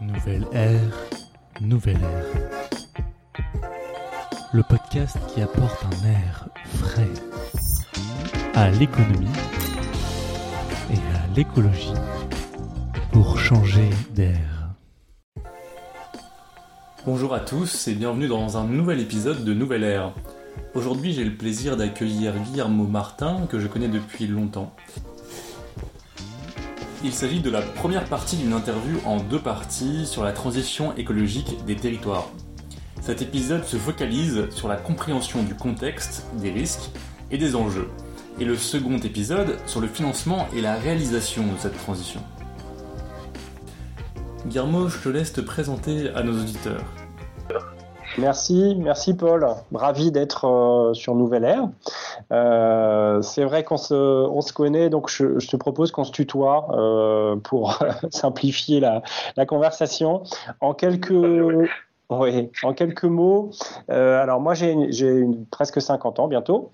Nouvelle ère, nouvelle ère. Le podcast qui apporte un air frais à l'économie et à l'écologie pour changer d'air. Bonjour à tous et bienvenue dans un nouvel épisode de Nouvelle Ère. Aujourd'hui j'ai le plaisir d'accueillir Guillermo Martin que je connais depuis longtemps. Il s'agit de la première partie d'une interview en deux parties sur la transition écologique des territoires. Cet épisode se focalise sur la compréhension du contexte, des risques et des enjeux, et le second épisode sur le financement et la réalisation de cette transition. Guillermo, je te laisse te présenter à nos auditeurs. Merci, merci Paul. Ravi d'être euh, sur Nouvelle Air. Euh, c'est vrai qu'on se, on se connaît, donc je, te propose qu'on se tutoie euh, pour simplifier la, la, conversation. En quelques, oui, en quelques mots, alors moi j'ai presque 50 ans bientôt,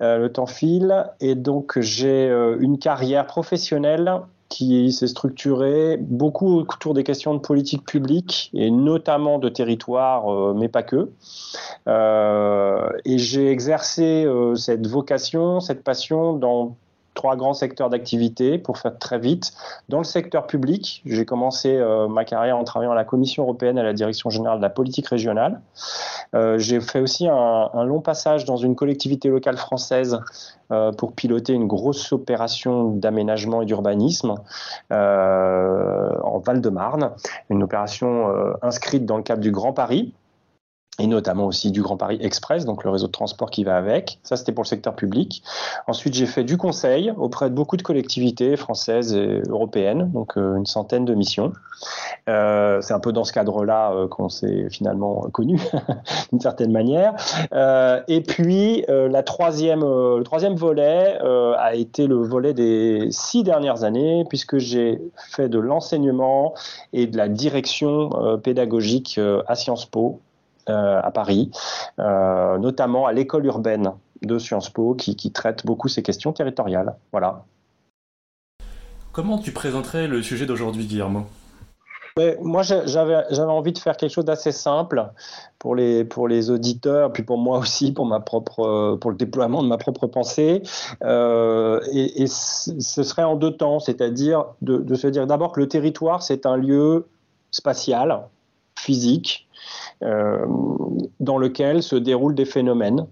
le temps file, et donc j'ai une carrière professionnelle qui s'est structuré beaucoup autour des questions de politique publique et notamment de territoire, euh, mais pas que. Euh, et j'ai exercé euh, cette vocation, cette passion dans trois grands secteurs d'activité pour faire très vite. Dans le secteur public, j'ai commencé euh, ma carrière en travaillant à la Commission européenne à la Direction générale de la politique régionale. Euh, j'ai fait aussi un, long passage dans une collectivité locale française euh, pour piloter une grosse opération d'aménagement et d'urbanisme en Val-de-Marne, une opération inscrite dans le cadre du Grand Paris et notamment aussi du Grand Paris Express, donc le réseau de transport qui va avec. Ça, c'était pour le secteur public. Ensuite, j'ai fait du conseil auprès de beaucoup de collectivités françaises et européennes, donc euh, une centaine de missions. Euh, c'est un peu dans ce cadre-là euh, qu'on s'est finalement connu, d'une certaine manière. Et puis, la troisième, le troisième volet a été le volet des six dernières années, puisque j'ai fait de l'enseignement et de la direction pédagogique à Sciences Po à Paris, euh, notamment à l'école urbaine de Sciences Po qui, traite beaucoup ces questions territoriales. Voilà. Comment tu présenterais le sujet d'aujourd'hui, Guillermo? Moi, j'avais envie de faire quelque chose d'assez simple pour les, pour les auditeurs, puis pour moi aussi, pour, ma propre, pour le déploiement de ma propre pensée. Euh, et, ce serait en deux temps, c'est-à-dire de, de, se dire d'abord que le territoire, c'est un lieu spatial, physique, euh, dans lequel se déroulent des phénomènes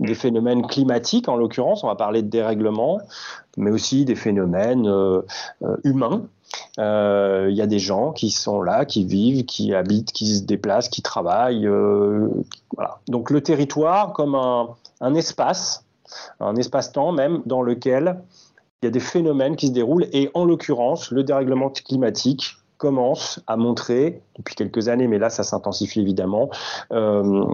des phénomènes climatiques en l'occurrence, on va parler de dérèglement, mais aussi des phénomènes euh, euh, humains. Il y a des gens qui sont là, qui vivent, qui habitent, qui se déplacent, qui travaillent. voilà. Donc le territoire comme un espace, un espace-temps même, dans lequel il y a des phénomènes qui se déroulent, et en l'occurrence, le dérèglement climatique commence à montrer, depuis quelques années, mais là ça s'intensifie évidemment, euh,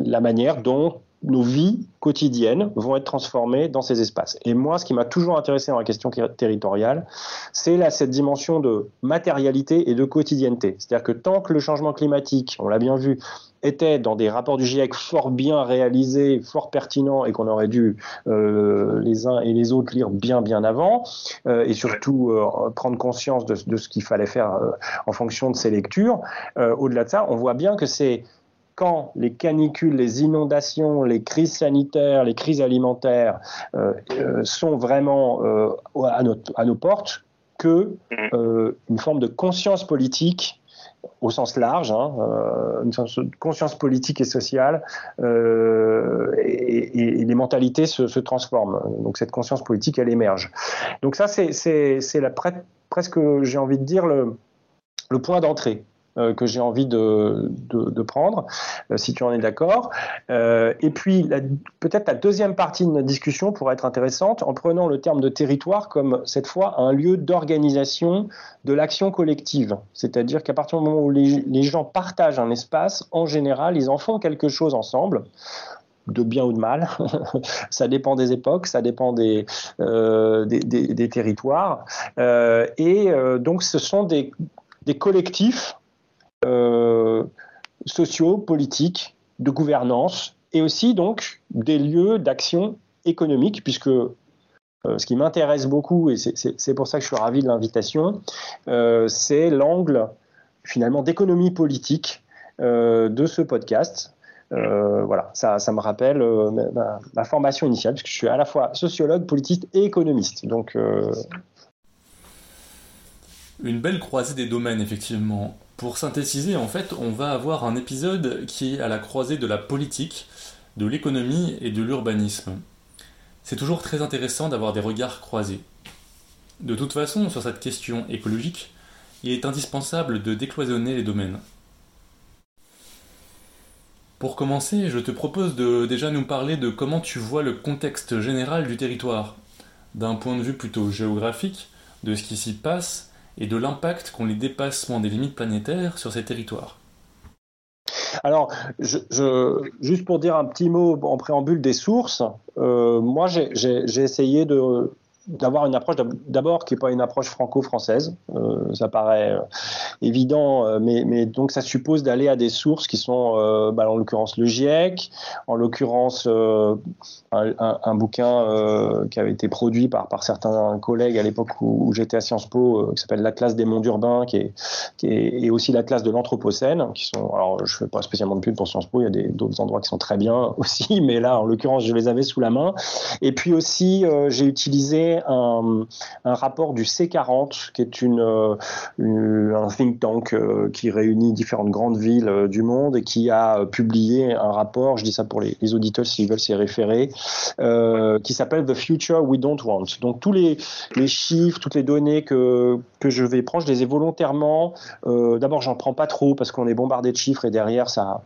la manière dont nos vies quotidiennes vont être transformées dans ces espaces. Et moi, ce qui m'a toujours intéressé dans la question territoriale, c'est cette dimension de matérialité et de quotidienneté. C'est-à-dire que tant que le changement climatique, on l'a bien vu, était dans des rapports du GIEC fort bien réalisés, fort pertinents et qu'on aurait dû euh, les uns et les autres lire bien bien avant euh, et surtout euh, prendre conscience de, ce qu'il fallait faire en fonction de ces lectures. Au-delà de ça, on voit bien que c'est quand les canicules, les inondations, les crises sanitaires, les crises alimentaires euh, euh, sont vraiment euh, à, notre, à, nos portes, que mm. une forme de conscience politique au sens large, hein, une conscience politique et sociale, euh, et, et, les mentalités se, se, transforment. Donc cette conscience politique, elle émerge. Donc ça, c'est presque, j'ai envie de dire, le, le point d'entrée. Euh, que j'ai envie de, prendre, euh, si tu en es d'accord. Euh, et puis, peut-être la deuxième partie de notre discussion pourrait être intéressante en prenant le terme de territoire comme, cette fois, un lieu d'organisation de l'action collective. C'est-à-dire qu'à partir du moment où les, gens partagent un espace, en général, ils en font quelque chose ensemble de bien ou de mal. ça dépend des époques, ça dépend des, des, territoires. Et donc, ce sont des, des collectifs sociaux, politiques, de gouvernance, et aussi donc des lieux d'action économique, puisque euh, ce qui m'intéresse beaucoup, et c'est pour ça que je suis ravi de l'invitation, euh, c'est l'angle finalement d'économie politique de ce podcast. voilà, ça, me rappelle ma, ma, formation initiale, puisque je suis à la fois sociologue, politiste et économiste. Donc, une belle croisée des domaines, effectivement. Pour synthétiser, en fait, on va avoir un épisode qui est à la croisée de la politique, de l'économie et de l'urbanisme. C'est toujours très intéressant d'avoir des regards croisés. De toute façon, sur cette question écologique, il est indispensable de décloisonner les domaines. Pour commencer, je te propose de déjà nous parler de comment tu vois le contexte général du territoire, d'un point de vue plutôt géographique, de ce qui s'y passe et de l'impact qu'ont les dépassements des limites planétaires sur ces territoires. Alors, juste pour dire un petit mot en préambule des sources, euh, moi j'ai essayé de d'avoir une approche d'abord qui n'est pas une approche franco-française, euh, ça paraît euh, évident, euh, mais, donc ça suppose d'aller à des sources qui sont, bah, en l'occurrence le GIEC, en l'occurrence un, bouquin qui avait été produit par, par certains collègues à l'époque où, j'étais à Sciences Po, qui s'appelle l'Atlas des mondes urbains, qui est, et aussi l'Atlas de l'Anthropocène, qui sont, alors je fais pas spécialement de pub pour Sciences Po, il y a d'autres endroits qui sont très bien aussi, mais là en l'occurrence je les avais sous la main. Et puis aussi j'ai utilisé un, rapport du C40, qui est une, euh, un think tank euh, qui réunit différentes grandes villes euh, du monde et qui a publié un rapport, je dis ça pour les, auditeurs s'ils veulent s'y référer, qui s'appelle The Future We Don't Want. Donc tous les, les chiffres, toutes les données que, que je vais prendre, je les ai volontairement. D'abord, j'en prends pas trop parce qu'on est bombardé de chiffres et derrière, ça,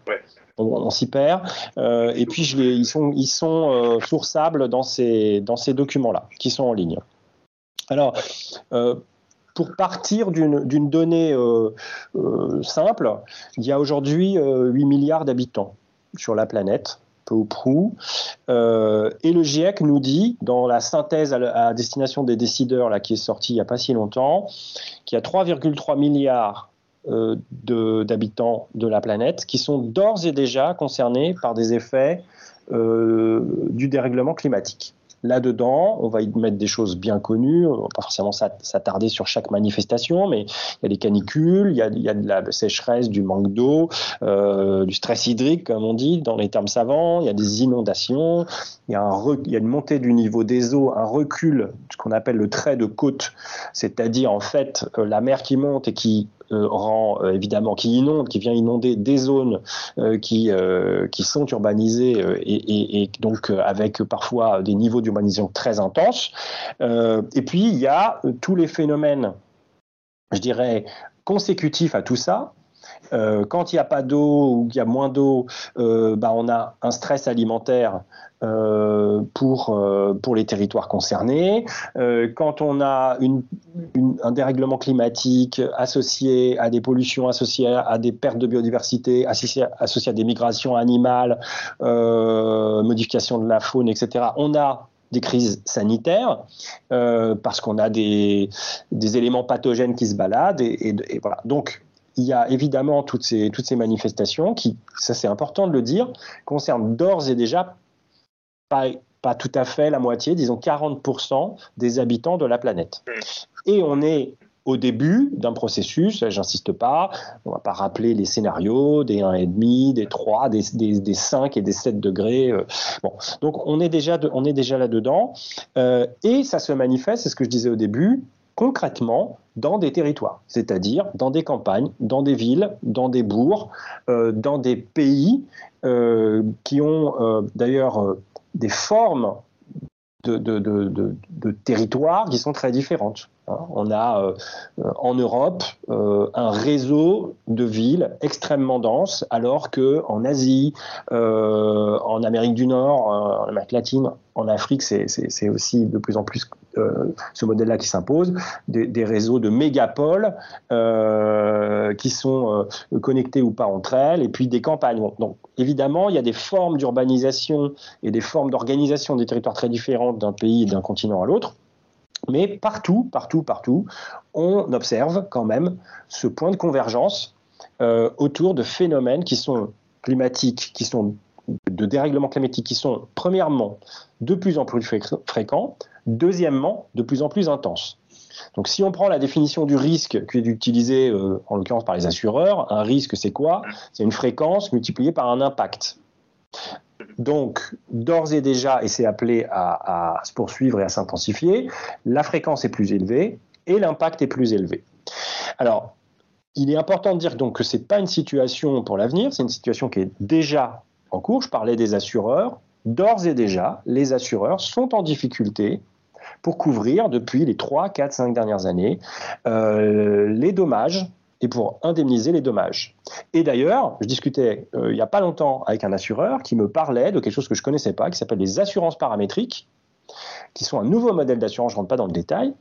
on, s'y perd. Euh, et puis ils sont, euh, sourçables dans ces, documents-là, qui sont en ligne. Alors, euh, pour partir d'une donnée simple, il y a aujourd'hui 8 milliards d'habitants sur la planète peu ou prou. et le GIEC nous dit, dans la synthèse à, destination des décideurs là, qui est sortie il n'y a pas si longtemps, qu'il y a 3,3 milliards euh, d'habitants de, la planète qui sont d'ores et déjà concernés par des effets euh, du dérèglement climatique. Là-dedans, on va y mettre des choses bien connues, on va pas forcément s'attarder sur chaque manifestation, mais il y a des canicules, il y a, de la sécheresse, du manque d'eau, euh, du stress hydrique, comme on dit dans les termes savants, il y a des inondations, il y il y a une montée du niveau des eaux, un recul, ce qu'on appelle le trait de côte, c'est-à-dire en fait la mer qui monte et qui euh, rend euh, évidemment, qui inonde, qui vient inonder des zones euh, qui, qui sont urbanisées et, et, donc avec parfois des niveaux d'urbanisation très intenses. et puis il y a tous les phénomènes, je dirais, consécutifs à tout ça, quand il n'y a pas d'eau ou qu'il y a moins d'eau, bah, on a un stress alimentaire euh, pour, euh, pour les territoires concernés. Euh, quand on a un dérèglement climatique associé à des pollutions, associé à des pertes de biodiversité, associé, à des migrations animales, modification de la faune, etc., on a des crises sanitaires parce qu'on a des, des, éléments pathogènes qui se baladent et voilà. Donc il y a évidemment toutes ces, toutes ces manifestations qui, ça c'est important de le dire, concernent d'ores et déjà pas, tout à fait la moitié, disons 40% des habitants de la planète. Et on est au début d'un processus, j'insiste pas, on va pas rappeler les scénarios des 1,5, des 3, des, des, 5 et des 7 degrés. Euh, bon, donc on est déjà, on est déjà là-dedans. Euh, et ça se manifeste, c'est ce que je disais au début, concrètement dans des territoires, c'est-à-dire dans des campagnes, dans des villes, dans des bourgs, euh, dans des pays qui ont d'ailleurs des formes de, de, territoires qui sont très différentes. Hein. On a euh, en Europe euh, un réseau de villes extrêmement dense, alors que en Asie, euh, en Amérique du Nord, en Amérique latine, en Afrique, c'est aussi de plus en plus ce modèle-là qui s'impose, des, réseaux de mégapoles qui sont connectés ou pas entre elles, et puis des campagnes. Donc évidemment, il y a des formes d'urbanisation et des formes d'organisation des territoires très différentes d'un pays et d'un continent à l'autre. Mais partout, partout, partout, on observe quand même ce point de convergence euh, autour de phénomènes qui sont climatiques, qui sont de dérèglement climatique, qui sont premièrement de plus en plus fréquents, deuxièmement de plus en plus intenses. Donc si on prend la définition du risque qui est utilisée euh, en l'occurrence par les assureurs, un risque c'est quoi? C'est une fréquence multipliée par un impact. Donc, d'ores et déjà, et c'est appelé à, se poursuivre et à s'intensifier, la fréquence est plus élevée et l'impact est plus élevé. Alors, il est important de dire donc que ce n'est pas une situation pour l'avenir, c'est une situation qui est déjà en cours. Je parlais des assureurs. D'ores et déjà, les assureurs sont en difficulté pour couvrir depuis les 3, 4, 5 dernières années euh, les dommages et pour indemniser les dommages. Et d'ailleurs, je discutais euh, il n'y a pas longtemps avec un assureur qui me parlait de quelque chose que je ne connaissais pas, qui s'appelle les assurances paramétriques, qui sont un nouveau modèle d'assurance, je ne rentre pas dans le détail,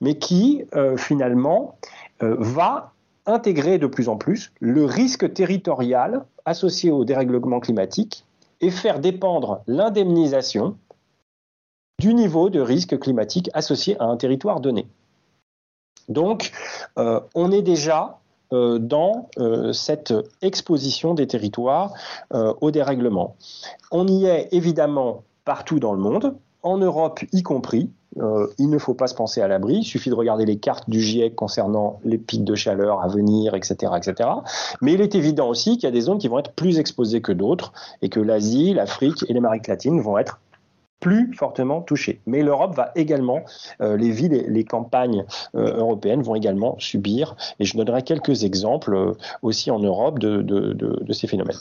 mais qui euh, finalement euh, va intégrer de plus en plus le risque territorial associé au dérèglement climatique et faire dépendre l'indemnisation du niveau de risque climatique associé à un territoire donné. Donc, on est déjà euh, dans euh, cette exposition des territoires euh, au dérèglement. On y est évidemment partout dans le monde, en Europe y compris. il ne faut pas se penser à l'abri, il suffit de regarder les cartes du GIEC concernant les pics de chaleur à venir, etc. etc. Mais il est évident aussi qu'il y a des zones qui vont être plus exposées que d'autres et que l'Asie, l'Afrique et l'Amérique latine vont être plus fortement touchés. Mais l'Europe va également, euh, les villes et les campagnes euh, européennes vont également subir, et je donnerai quelques exemples euh, aussi en Europe de, ces phénomènes.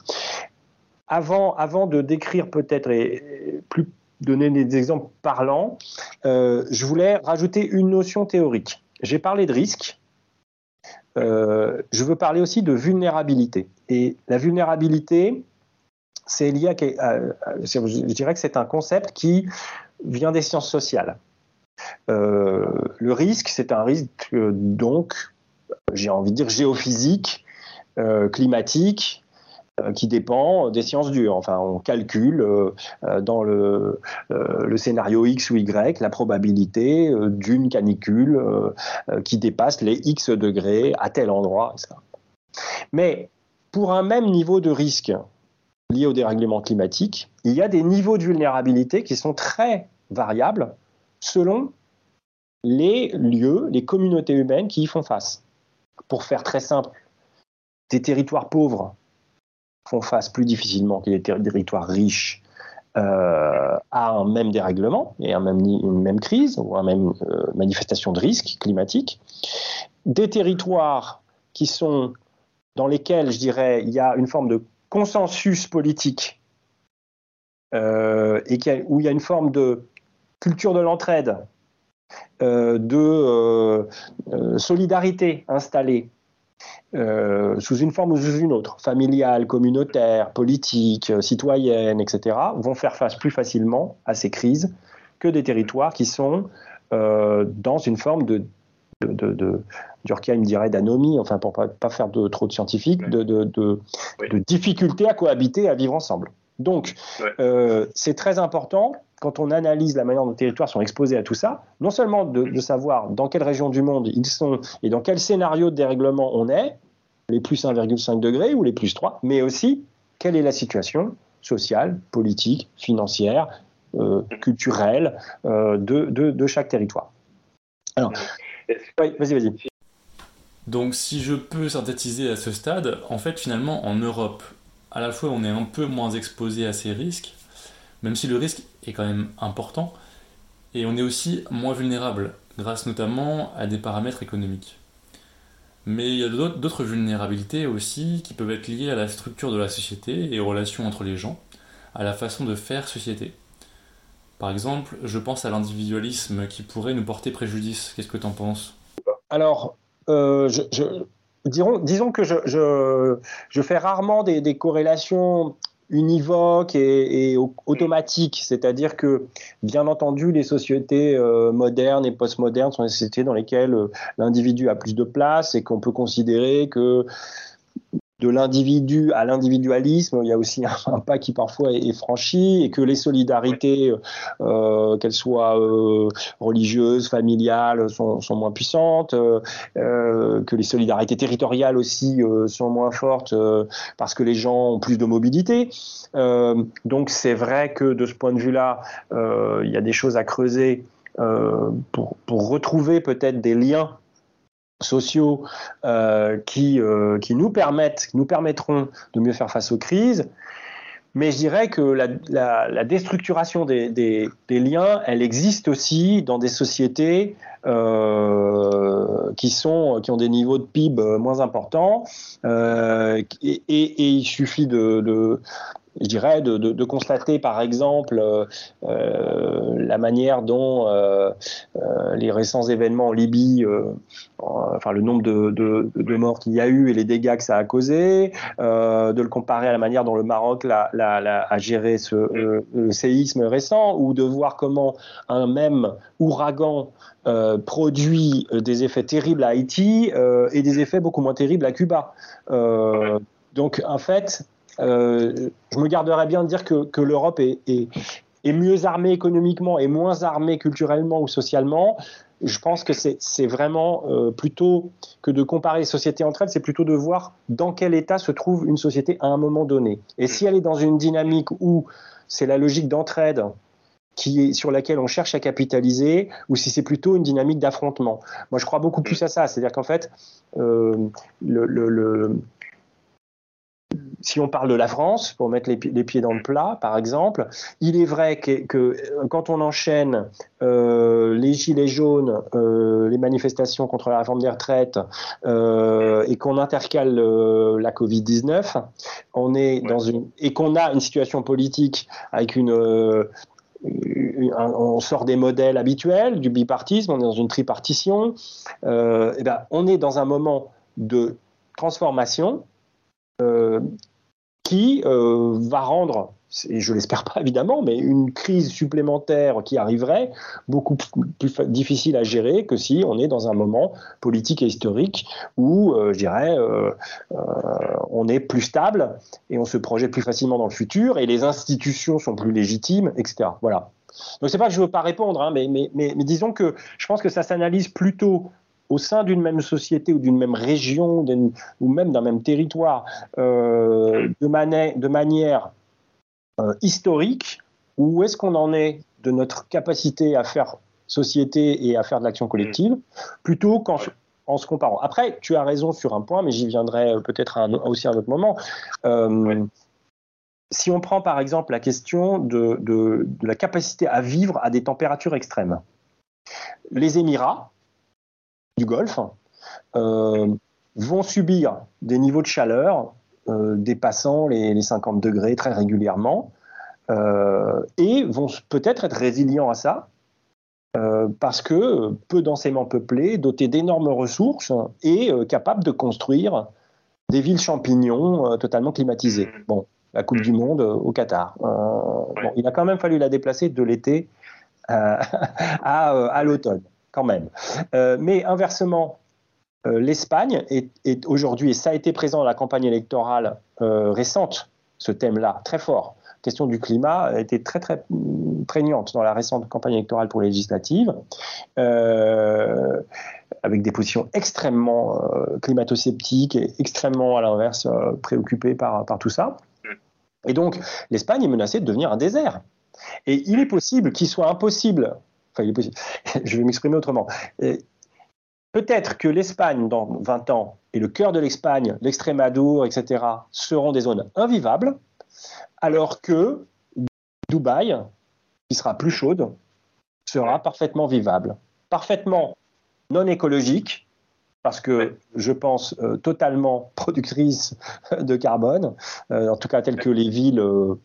Avant, avant de décrire peut-être et plus donner des exemples parlants, je voulais rajouter une notion théorique. J'ai parlé de risque. je veux parler aussi de vulnérabilité. Et la vulnérabilité, c'est je dirais que c'est un concept qui vient des sciences sociales. Euh, le risque, c'est un risque euh, donc, j'ai envie de dire géophysique, euh, climatique, qui dépend des sciences dures. Enfin, on calcule dans le, scénario X ou Y la probabilité d'une canicule qui dépasse les X degrés à tel endroit. Mais pour un même niveau de risque, liés au dérèglement climatique, il y a des niveaux de vulnérabilité qui sont très variables selon les lieux, les communautés humaines qui y font face. Pour faire très simple, des territoires pauvres font face plus difficilement que des territoires riches euh, à un même dérèglement et une même crise ou une même euh, manifestation de risque climatique. Des territoires qui sont dans lesquels, je dirais, il y a une forme de consensus politique euh, et où il y a une forme de culture de l'entraide, euh, de euh, solidarité installée sous une forme ou sous une autre, familiale, communautaire, politique, citoyenne, etc., vont faire face plus facilement à ces crises que des territoires qui sont dans une forme de de, de, Durkheim dirait d'anomie, enfin pour pas, pas faire de, trop de scientifique, de, de, difficulté à cohabiter, à vivre ensemble. Donc, euh, c'est très important quand on analyse la manière dont les territoires sont exposés à tout ça, non seulement de, savoir dans quelle région du monde ils sont et dans quel scénario de dérèglement on est, les plus 1,5 degrés ou les plus 3, mais aussi quelle est la situation sociale, politique, financière, euh, culturelle euh, de, de, chaque territoire. Alors, Donc si je peux synthétiser à ce stade, en fait finalement en Europe, à la fois on est un peu moins exposé à ces risques, même si le risque est quand même important, et on est aussi moins vulnérable, grâce notamment à des paramètres économiques. Mais il y a d'autres vulnérabilités aussi qui peuvent être liées à la structure de la société et aux relations entre les gens, à la façon de faire société. Par exemple, je pense à l'individualisme qui pourrait nous porter préjudice. Qu'est-ce que tu en penses? Alors, euh, disons que je, fais rarement des, corrélations univoques et, automatiques, c'est-à-dire que, bien entendu, les sociétés euh, modernes et postmodernes sont des sociétés dans lesquelles euh, l'individu a plus de place et qu'on peut considérer que de l'individu à l'individualisme, il y a aussi un, pas qui parfois est, franchi et que les solidarités, euh, qu'elles soient euh, religieuses, familiales, sont, moins puissantes, euh, que les solidarités territoriales aussi sont moins fortes parce que les gens ont plus de mobilité. donc c'est vrai que de ce point de vue-là, il y a des choses à creuser pour, pour, retrouver peut-être des liens sociaux qui, qui nous permettent, nous permettront de mieux faire face aux crises. Mais je dirais que la, déstructuration des, des, liens, elle existe aussi dans des sociétés euh, qui, sont, qui ont des niveaux de PIB moins importants. Euh, et, il suffit de, je dirais, de, constater par exemple euh, euh la manière dont euh, les récents événements en Libye, enfin le nombre de, morts qu'il y a eu et les dégâts que ça a causé, de le comparer à la manière dont le Maroc a géré ce, séisme récent, ou de voir comment un même ouragan produit des effets terribles à Haïti et des effets beaucoup moins terribles à Cuba. donc en fait, je me garderais bien de dire que, l'Europe est, mieux armée économiquement et moins armée culturellement ou socialement. Je pense que c'est vraiment euh, plutôt que de comparer les sociétés entre elles, c'est plutôt de voir dans quel état se trouve une société à un moment donné. Et si elle est dans une dynamique où c'est la logique d'entraide sur laquelle on cherche à capitaliser, ou si c'est plutôt une dynamique d'affrontement. Moi, je crois beaucoup plus à ça. C'est-à-dire qu'en fait, euh, le si on parle de la France, pour mettre les, les, pieds dans le plat, par exemple, il est vrai que, que quand on enchaîne euh, les gilets jaunes, euh, les manifestations contre la réforme des retraites, euh, et qu'on intercale euh, la Covid-19, on est dans une et qu'on a une situation politique avec une euh, on sort des modèles habituels, du bipartisme, on est dans une tripartition, euh, et ben, on est dans un moment de transformation euh, qui euh, va rendre, et je l'espère pas évidemment, mais une crise supplémentaire qui arriverait beaucoup plus difficile à gérer que si on est dans un moment politique et historique où, euh, je dirais, euh, euh, on est plus stable et on se projette plus facilement dans le futur et les institutions sont plus légitimes, etc. Voilà. Donc c'est pas que je veux pas répondre, hein, mais disons que je pense que ça s'analyse plutôt au sein d'une même société ou d'une même région ou même d'un même territoire euh, de, mani de, manière euh, historique, où est-ce qu'on en est de notre capacité à faire société et à faire de l'action collective, plutôt qu'en en se comparant. Après, tu as raison sur un point, mais j'y viendrai peut-être aussi à un autre moment. Euh, si on prend par exemple la question de, de, de, la capacité à vivre à des températures extrêmes, les Émirats, du Golfe euh, vont subir des niveaux de chaleur euh, dépassant les, les, 50 degrés très régulièrement euh, et vont peut-être être résilients à ça parce que peu densément peuplés, dotés d'énormes ressources et capables de construire des villes champignons totalement climatisées. Bon, la Coupe du Monde au Qatar. bon, il a quand même fallu la déplacer de l'été à, à l'automne quand même. Euh, mais inversement, euh, l'Espagne est, aujourd'hui, et ça a été présent dans la campagne électorale euh, récente, ce thème-là, très fort. La question du climat a été très très prégnante dans la récente campagne électorale pour les législatives, avec des positions extrêmement climato-sceptiques et extrêmement, à l'inverse, préoccupées par tout ça. Et donc, l'Espagne est menacée de devenir un désert. Et il est possible qu'il soit impossible Enfin, il est possible. Je vais m'exprimer autrement. Peut-être que l'Espagne, dans 20 ans, et le cœur de l'Espagne, l'Extrémadour, etc., seront des zones invivables, alors que Dubaï, qui sera plus chaude, sera parfaitement vivable. Parfaitement non écologique, parce que je pense euh, totalement productrice de carbone, euh, en tout cas telles que les villes. Euh,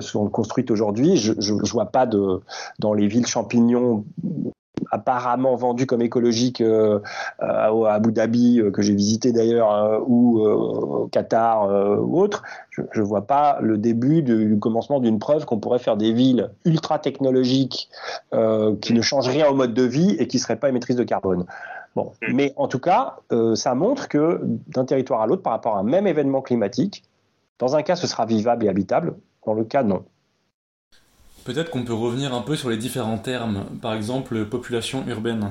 sont construites aujourd'hui. Je ne vois pas de, dans les villes champignons apparemment vendues comme écologiques euh, à Abu Dhabi, euh, que j'ai visité d'ailleurs, euh, ou euh, au Qatar ou autre, je ne vois pas le début du, du commencement d'une preuve qu'on pourrait faire des villes ultra technologiques qui ne changent rien au mode de vie et qui ne seraient pas émettrices de carbone. Bon. Mais en tout cas, ça montre que d'un territoire à l'autre, par rapport à un même événement climatique, dans un cas, ce sera vivable et habitable, dans le cas, non. Peut-être qu'on peut revenir un peu sur les différents termes, par exemple population urbaine.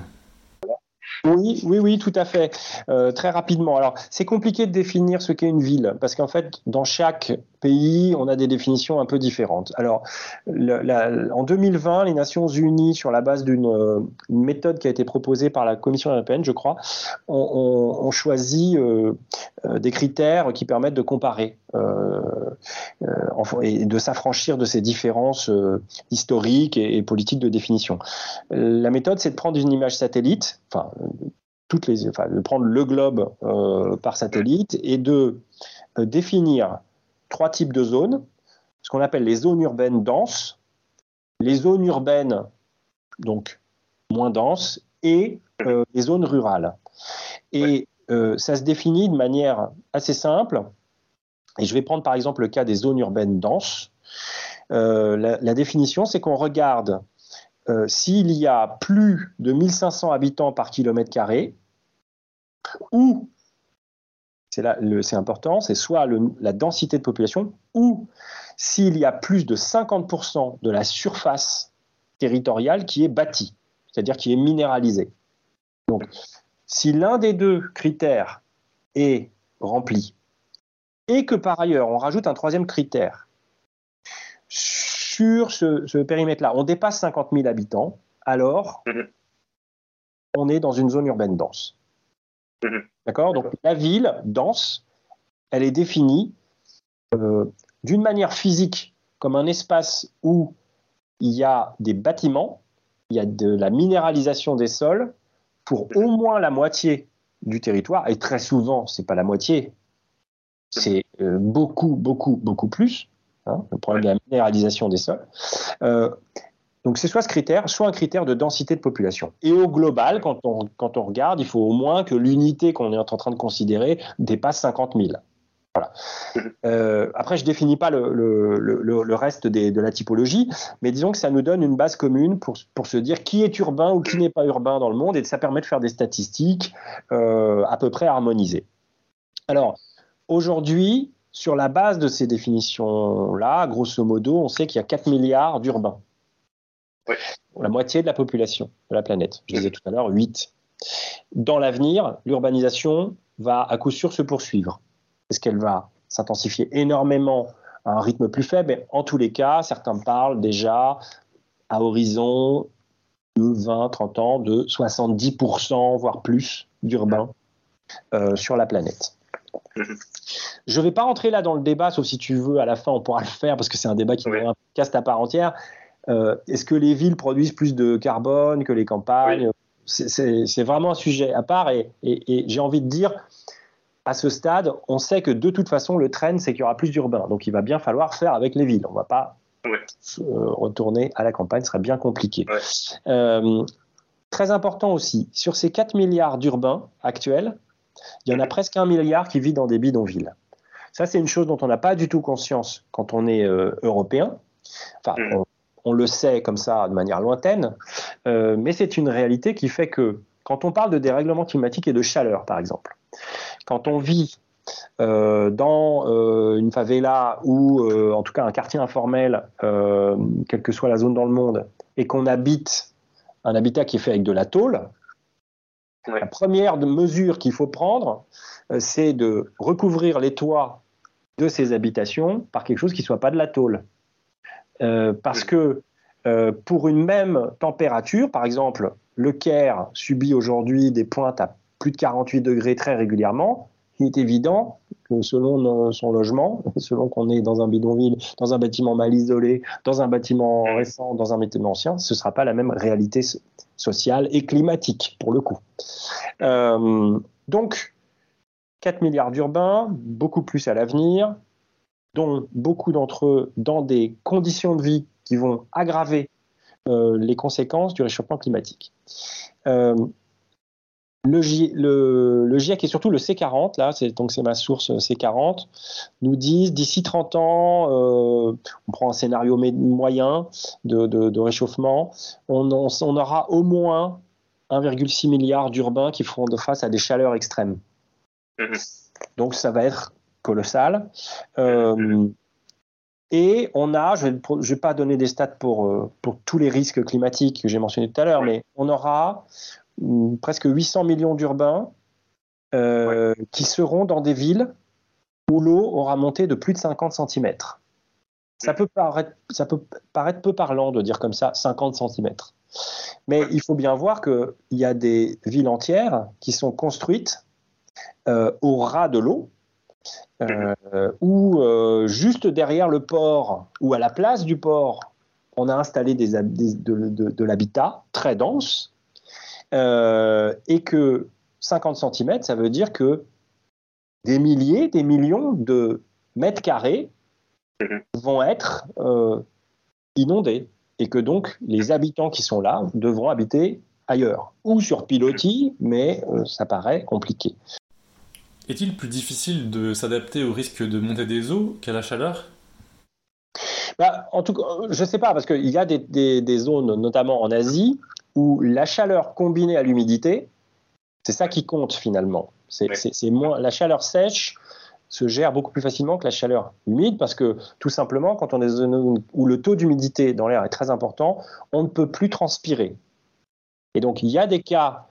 Oui, oui, oui, tout à fait. Euh, très rapidement. Alors, c'est compliqué de définir ce qu'est une ville, parce qu'en fait, dans chaque pays, on a des définitions un peu différentes. Alors, en 2020, les Nations Unies, sur la base d'une euh, méthode qui a été proposée par la Commission européenne, je crois, ont, choisi euh, des critères qui permettent de comparer et de s'affranchir de ces différences historiques et, politiques de définition. La méthode, c'est de prendre une image satellite, toutes les, enfin, de prendre le globe euh, par satellite et de euh, définir trois types de zones, ce qu'on appelle les zones urbaines denses, les zones urbaines donc moins denses et euh, les zones rurales. Et ça se définit de manière assez simple. Et je vais prendre par exemple le cas des zones urbaines denses. La, la, définition, c'est qu'on regarde s'il y a plus de 1500 habitants par kilomètre carré, ou, c'est important, c'est soit la densité de population, ou s'il y a plus de 50% de la surface territoriale qui est bâtie, c'est-à-dire qui est minéralisée. Donc, si l'un des deux critères est rempli, et que par ailleurs on rajoute un troisième critère, sur ce, ce périmètre-là, on dépasse 50 000 habitants, alors mhm. on est dans une zone urbaine dense. Mhm. D'accord? Donc la ville dense, elle est définie euh, d'une manière physique comme un espace où il y a des bâtiments, il y a de la minéralisation des sols pour au moins la moitié du territoire, et très souvent, c'est pas la moitié, c'est euh, beaucoup, beaucoup, beaucoup plus. Hein, le problème de la minéralisation des sols. Euh, donc c'est soit ce critère, soit un critère de densité de population. Et au global, quand on, quand on regarde, il faut au moins que l'unité qu'on est en train de considérer dépasse 50 000. Voilà. Euh, après, je définis pas le, le, le, reste des, de la typologie, mais disons que ça nous donne une base commune pour, pour se dire qui est urbain ou qui n'est pas urbain dans le monde, et ça permet de faire des statistiques à peu près harmonisées. Alors, aujourd'hui, sur la base de ces définitions-là, grosso modo, on sait qu'il y a 4 milliards d'urbains. La moitié de la population de la planète. Je disais tout à l'heure 8. Dans l'avenir, l'urbanisation va à coup sûr se poursuivre. Est-ce qu'elle va s'intensifier énormément à un rythme plus faible? En tous les cas, certains parlent déjà à horizon de 20, 30 ans de 70%, voire plus d'urbains euh, sur la planète. Je ne vais pas rentrer là dans le débat, sauf si tu veux, à la fin on pourra le faire parce que c'est un débat qui est un podcast à part entière. Euh, est-ce que les villes produisent plus de carbone que les campagnes C'est vraiment un sujet à part et, j'ai envie de dire, à ce stade, on sait que de toute façon, le trend, c'est qu'il y aura plus d'urbains. Donc il va bien falloir faire avec les villes. On ne va pas euh, retourner à la campagne, ce serait bien compliqué. Euh, très important aussi, sur ces 4 milliards d'urbains actuels, il y en a presque un milliard qui vit dans des bidonvilles. Ça, c'est une chose dont on n'a pas du tout conscience quand on est européen. Enfin, mm on le sait comme ça de manière lointaine, euh, mais c'est une réalité qui fait que quand on parle de dérèglement climatique et de chaleur, par exemple, quand on vit euh, dans euh, une favela ou en tout cas un quartier informel, quelle que soit la zone dans le monde, et qu'on habite un habitat qui est fait avec de la tôle, la première mesure qu'il faut prendre, c'est de recouvrir les toits de ces habitations par quelque chose qui ne soit pas de la tôle. Euh, parce que euh, pour une même température, par exemple, le Caire subit aujourd'hui des pointes à plus de 48 degrés très régulièrement. Il est évident que selon son logement, selon qu'on est dans un bidonville, dans un bâtiment mal isolé, dans un bâtiment récent, dans un bâtiment ancien, ce ne sera pas la même réalité sociale et climatique, pour le coup. Euh, donc, 4 milliards d'urbains, beaucoup plus à l'avenir, dont beaucoup d'entre eux dans des conditions de vie qui vont aggraver euh, les conséquences du réchauffement climatique. Euh, le, GIEC et surtout le C40, là, c'est, donc c'est ma source euh, C40, nous disent d'ici 30 ans, on prend un scénario moyen de, réchauffement, on, aura au moins 1,6 milliard d'urbains qui feront de face à des chaleurs extrêmes. Mmh donc ça va être colossal. Euh, et on a, je ne vais, pas donner des stats pour, euh, pour tous les risques climatiques que j'ai mentionnés tout à l'heure, mais on aura presque 800 millions d'urbains qui seront dans des villes où l'eau aura monté de plus de 50 cm. Ça peut, paraître, ça peut paraître peu parlant de dire comme ça 50 cm. Mais il faut bien voir qu'il y a des villes entières qui sont construites euh, au ras de l'eau, euh, ou euh, juste derrière le port, ou à la place du port, on a installé des, de, l'habitat très dense, et que 50 cm, ça veut dire que des milliers, des millions de mètres carrés mhm. vont être inondés et que donc les habitants qui sont là devront habiter ailleurs ou sur pilotis, mais ça paraît compliqué. Est-il plus difficile de s'adapter au risque de montée des eaux qu'à la chaleur? Bah, en tout cas, je ne sais pas, parce qu'il y a des, zones, notamment en Asie, où la chaleur combinée à l'humidité, c'est ça qui compte finalement. C'est moins la chaleur sèche se gère beaucoup plus facilement que la chaleur humide parce que tout simplement, quand on est dans une zone où le taux d'humidité dans l'air est très important, on ne peut plus transpirer. Et donc il y a des cas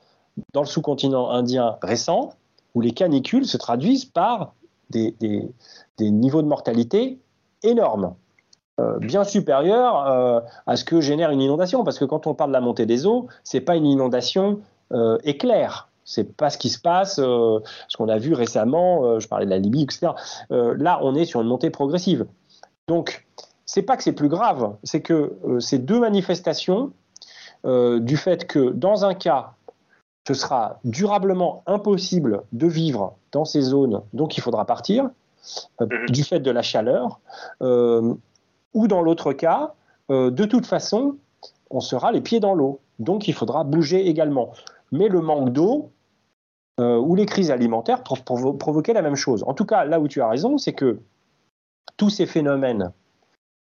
dans le sous-continent indien récent où les canicules se traduisent par des, niveaux de mortalité énormes, bien supérieurs euh, à ce que génère une inondation. Parce que quand on parle de la montée des eaux, ce n'est pas une inondation euh, éclair. C'est pas ce qui se passe, ce qu'on a vu récemment. je parlais de la Libye, etc. là, on est sur une montée progressive. Donc, c'est pas que c'est plus grave, c'est que ces deux manifestations du fait que dans un cas, ce sera durablement impossible de vivre dans ces zones, donc il faudra partir euh, mhm. du fait de la chaleur, euh, ou dans l'autre cas, euh, de toute façon, on sera les pieds dans l'eau, donc il faudra bouger également. Mais le manque d'eau ou les crises alimentaires peuvent provoquer la même chose. En tout cas, là où tu as raison, c'est que tous ces phénomènes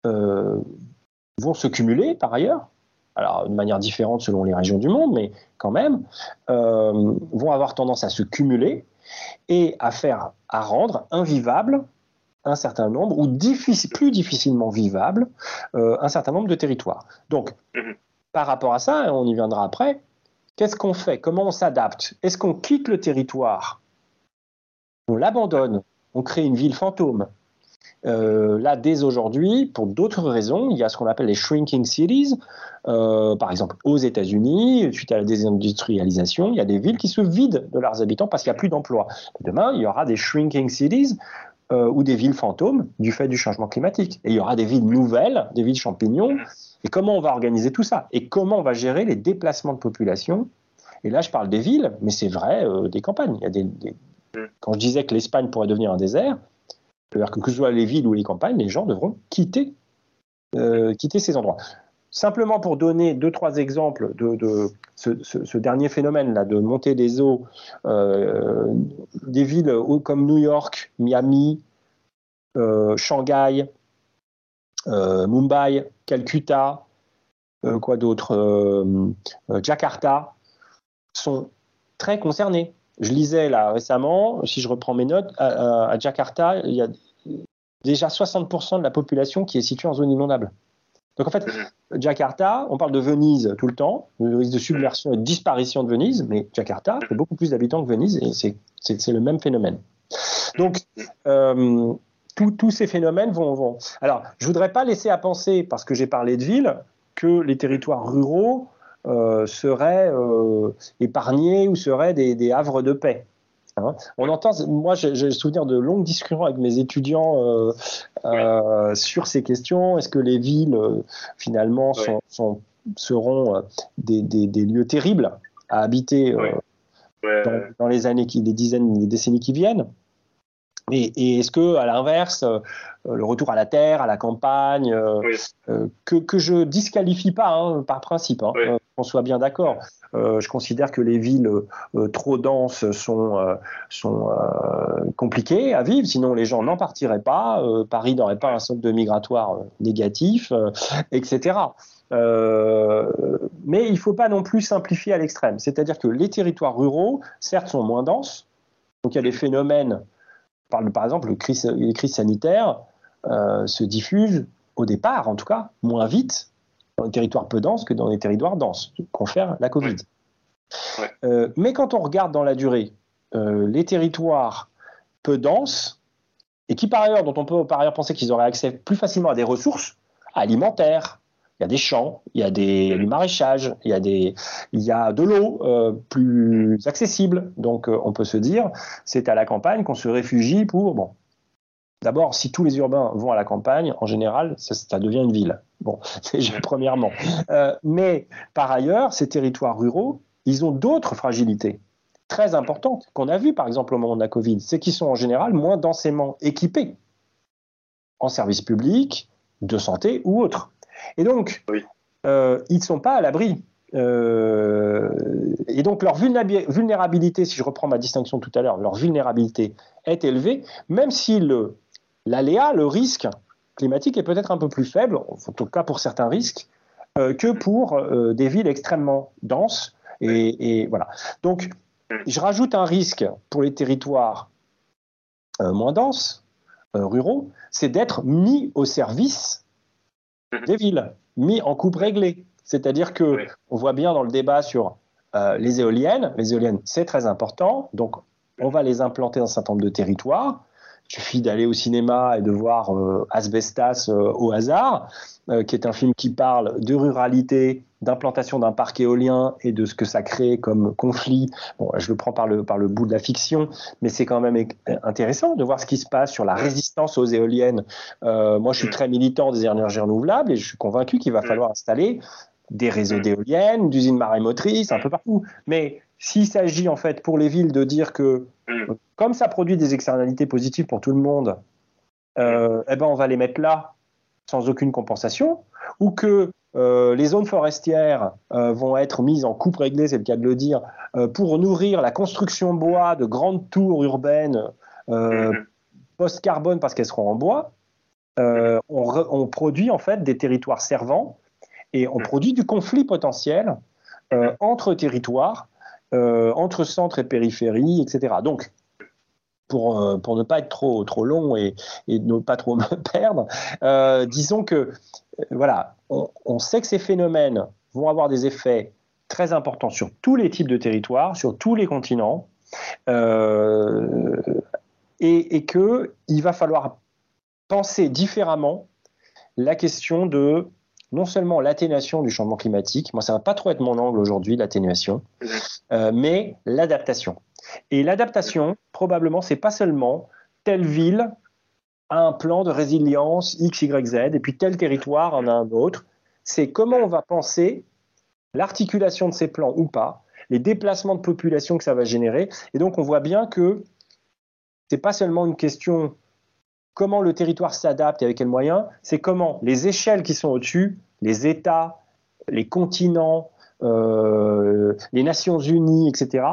vont se cumuler par ailleurs, alors de manière différente selon les régions du monde, mais quand même, euh, vont avoir tendance à se cumuler et à faire, à rendre invivable un certain nombre, ou plus difficilement vivable, euh, un certain nombre de territoires. Donc, mhm. par rapport à ça, on y viendra après, qu'est-ce qu'on fait? Comment on s'adapte? Est-ce qu'on quitte le territoire? On l'abandonne? On crée une ville fantôme? Euh, là, dès aujourd'hui, pour d'autres raisons, il y a ce qu'on appelle les shrinking cities. Euh, par exemple, aux États-Unis, suite à la désindustrialisation, il y a des villes qui se vident de leurs habitants parce qu'il n'y a plus d'emplois. Demain, il y aura des shrinking cities euh, ou des villes fantômes du fait du changement climatique. Et il y aura des villes nouvelles, des villes champignons. Et comment on va organiser tout ça? Et comment on va gérer les déplacements de population? Et là, je parle des villes, mais c'est vrai des campagnes. Il y a des, Quand je disais que l'Espagne pourrait devenir un désert, que ce soit les villes ou les campagnes, les gens devront quitter, euh, quitter ces endroits. Simplement pour donner deux, trois exemples de, ce, dernier phénomène-là, de montée des eaux, euh, des villes comme New York, Miami, euh, Shanghai, Mumbai, Calcutta, quoi d'autre, Jakarta, sont très concernés. Je lisais là récemment, si je reprends mes notes, à, Jakarta, il y a déjà 60% de la population qui est située en zone inondable. Donc en fait, Jakarta, on parle de Venise tout le temps, le risque de submersion et de disparition de Venise, mais Jakarta fait beaucoup plus d'habitants que Venise et c'est le même phénomène. Donc euh, tous ces phénomènes vont, vont, Alors je voudrais pas laisser à penser, parce que j'ai parlé de villes, que les territoires ruraux euh, seraient euh, épargnés ou seraient des, havres de paix. Hein. on entend, moi j'ai le souvenir de longues discussions avec mes étudiants euh, sur ces questions. Est-ce que les villes finalement seront des, lieux terribles à habiter dans, les années, qui, les dizaines, les décennies qui viennent? Et, est-ce que, à l'inverse, euh, le retour à la terre, à la campagne, euh, euh, que, que je disqualifie pas hein, par principe, hein, qu'on soit bien d'accord. je considère que les villes trop denses sont, sont compliquées à vivre, sinon les gens n'en partiraient pas, Paris n'aurait pas un solde de migratoire négatif, etc. mais il ne faut pas non plus simplifier à l'extrême. C'est-à-dire que les territoires ruraux, certes, sont moins denses, donc il y a des phénomènes par exemple, les crises sanitaires euh, se diffusent au départ, en tout cas, moins vite dans les territoires peu denses que dans les territoires denses, confère la Covid. mais quand on regarde dans la durée, les territoires peu denses, et qui par ailleurs, dont on peut par ailleurs penser qu'ils auraient accès plus facilement à des ressources alimentaires, il y a des champs, il y a des, du maraîchage, il y a, des, il y a de l'eau euh, plus accessible. Donc euh, on peut se dire, c'est à la campagne qu'on se réfugie pour... Bon, D'abord, si tous les urbains vont à la campagne, en général, ça, devient une ville. Bon, déjà premièrement. Euh, mais par ailleurs, ces territoires ruraux, ils ont d'autres fragilités très importantes qu'on a vues, par exemple, au moment de la Covid. C'est qu'ils sont en général moins densément équipés en services publics, de santé ou autres. Et donc, euh, ils ne sont pas à l'abri. Euh, et donc leur vulnérabilité, si je reprends ma distinction tout à l'heure, leur vulnérabilité est élevée, même si l'aléa, le, risque climatique est peut-être un peu plus faible, en tout cas pour certains risques, euh, que pour des villes extrêmement denses. Et, voilà. Donc, je rajoute un risque pour les territoires moins denses, ruraux, c'est d'être mis au service des villes, mis en coupe réglée. C'est-à-dire que on voit bien dans le débat sur euh, les éoliennes, les éoliennes c'est très important, donc on va les implanter dans un certain nombre de territoires. Il suffit d'aller au cinéma et de voir euh, Asbestas euh, au hasard, qui est un film qui parle de ruralité, d'implantation d'un parc éolien et de ce que ça crée comme conflit. Bon, je le prends par le, par le bout de la fiction, mais c'est quand même intéressant de voir ce qui se passe sur la résistance aux éoliennes. Euh, moi, je suis très militant des énergies renouvelables et je suis convaincu qu'il va falloir installer des réseaux d'éoliennes, d'usines marémotrices, un peu partout. Mais s'il s'agit en fait pour les villes de dire que comme ça produit des externalités positives pour tout le monde, euh, eh ben on va les mettre là sans aucune compensation, ou que euh, les zones forestières euh, vont être mises en coupe réglée, c'est le cas de le dire, pour nourrir la construction bois de grandes tours urbaines mhm. post-carbone parce qu'elles seront en bois. On, produit en fait des territoires servants et on mhm. produit du conflit potentiel mhm. entre territoires, entre centre et périphérie, etc. Donc, pour, pour, ne pas être trop, trop long et, ne pas trop me perdre, disons que voilà, on, sait que ces phénomènes vont avoir des effets très importants sur tous les types de territoires, sur tous les continents, euh, et, et qu'il va falloir penser différemment la question de non seulement l'atténuation du changement climatique, moi ça va pas trop être mon angle aujourd'hui, l'atténuation, euh, mais l'adaptation. Et l'adaptation, probablement, c'est pas seulement telle ville un plan de résilience X, Y, Z, et puis tel territoire en a un autre. C'est comment on va penser l'articulation de ces plans ou pas, les déplacements de population que ça va générer. Et donc on voit bien que ce n'est pas seulement une question comment le territoire s'adapte et avec quels moyens, c'est comment les échelles qui sont au-dessus, les États, les continents, euh, les Nations Unies, etc.,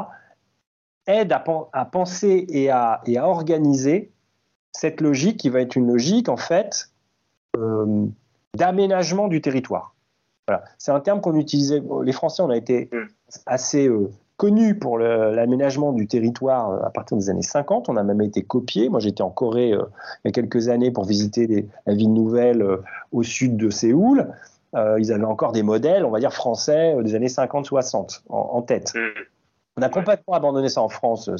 aident à, penser et à, et à organiser cette logique qui va être une logique en fait euh, d'aménagement du territoire. Voilà. C'est un terme qu'on utilisait. Les Français, on a été mm. assez euh, connus pour l'aménagement du territoire euh, à partir des années 50. On a même été copiés. Moi, j'étais en Corée il y a quelques années pour visiter la ville nouvelle au sud de Séoul. ils avaient encore des modèles, on va dire français, des années 50-60 en, tête. Mm. On a complètement abandonné ça en France. Euh,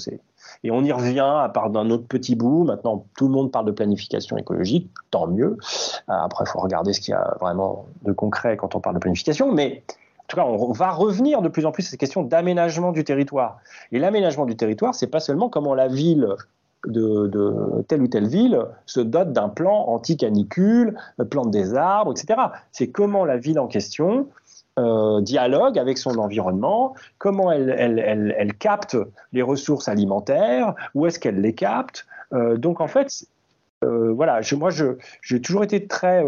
et on y revient à part d'un autre petit bout. Maintenant, tout le monde parle de planification écologique, tant mieux. Euh, après, il faut regarder ce qu'il y a vraiment de concret quand on parle de planification. Mais en tout cas, on va revenir de plus en plus à cette question d'aménagement du territoire. Et l'aménagement du territoire, c'est pas seulement comment la ville de, telle ou telle ville se dote d'un plan anti-canicule, plante des arbres, etc. C'est comment la ville en question euh, dialogue avec son environnement, comment elle, capte les ressources alimentaires, où est-ce qu'elle les capte. Euh, donc en fait, euh, voilà, moi j'ai toujours été très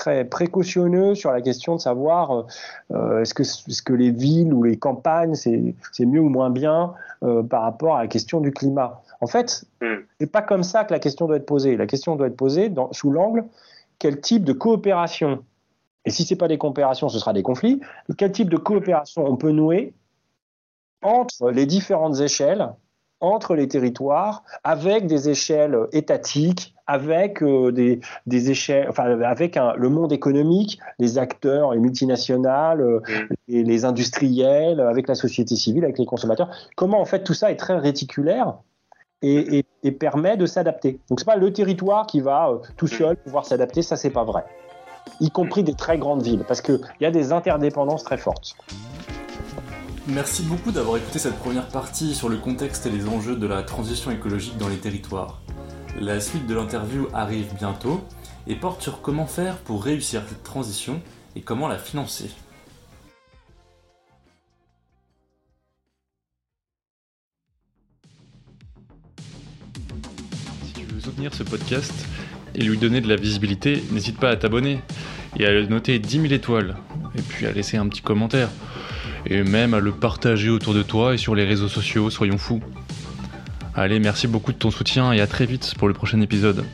très précautionneux sur la question de savoir est-ce que, est que les villes ou les campagnes c'est mieux ou moins bien par rapport à la question du climat. En fait, hmm. c'est pas comme ça que la question doit être posée. La question doit être posée sous l'angle quel type de coopération? Et si ce n'est pas des coopérations, ce sera des conflits. Quel type de coopération on peut nouer entre les différentes échelles entre les territoires avec des échelles étatiques, avec euh, des, des, échelles, enfin, avec le monde économique, les acteurs, les multinationales, euh, et les industriels, avec la société civile, avec les consommateurs. Comment en fait tout ça est très réticulaire et, permet de s'adapter. Donc c'est pas le territoire qui va euh, tout seul pouvoir s'adapter, ça c'est pas vrai. Y compris des très grandes villes, parce qu'il y a des interdépendances très fortes. Merci beaucoup d'avoir écouté cette première partie sur le contexte et les enjeux de la transition écologique dans les territoires. La suite de l'interview arrive bientôt et porte sur comment faire pour réussir cette transition et comment la financer. Si tu veux soutenir ce podcast et lui donner de la visibilité, n'hésite pas à t'abonner et à noter 10 000 étoiles et puis à laisser un petit commentaire et même à le partager autour de toi et sur les réseaux sociaux, soyons fous. Allez, merci beaucoup de ton soutien et à très vite pour le prochain épisode.